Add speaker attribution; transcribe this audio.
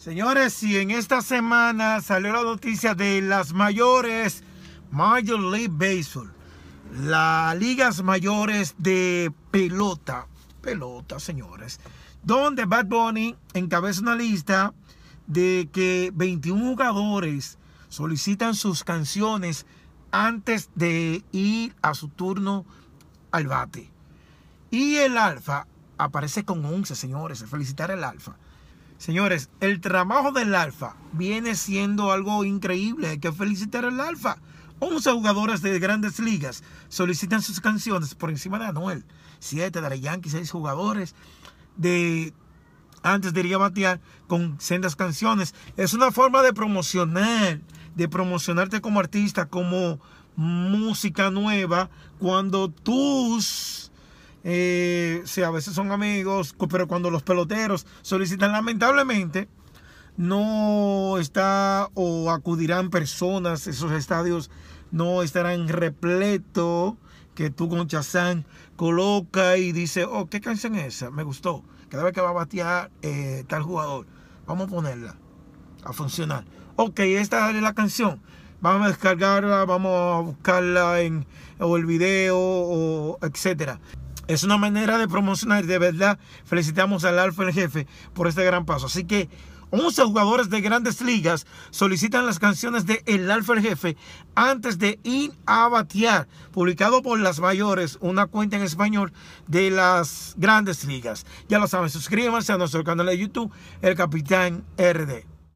Speaker 1: Señores, si en esta semana salió la noticia de las mayores Major League Baseball, las ligas mayores de pelota, pelota, señores, donde Bad Bunny encabeza una lista de que 21 jugadores solicitan sus canciones antes de ir a su turno al bate. Y el Alfa aparece con 11, señores. Felicitar al Alfa. Señores, el trabajo del Alfa viene siendo algo increíble. Hay que felicitar al Alfa. 11 jugadores de grandes ligas solicitan sus canciones por encima de Anuel. 7 de Yankee, 6 jugadores de antes de ir a batear con sendas canciones. Es una forma de promocionar, de promocionarte como artista, como música nueva, cuando tus eh, sí, a veces son amigos, pero cuando los peloteros solicitan, lamentablemente, no está o acudirán personas, esos estadios no estarán repletos, que tú con Chazán coloca y dice, oh, ¿qué canción es esa? Me gustó. Cada vez que va a batear eh, tal jugador, vamos a ponerla a funcionar. Ok, esta es la canción. Vamos a descargarla, vamos a buscarla en o el video, o etcétera. Es una manera de promocionar de verdad felicitamos al Alfa el Jefe por este gran paso. Así que 11 jugadores de grandes ligas solicitan las canciones de El Alfa el Jefe antes de ir a batear, publicado por las mayores, una cuenta en español de las grandes ligas. Ya lo saben, suscríbanse a nuestro canal de YouTube, El Capitán RD.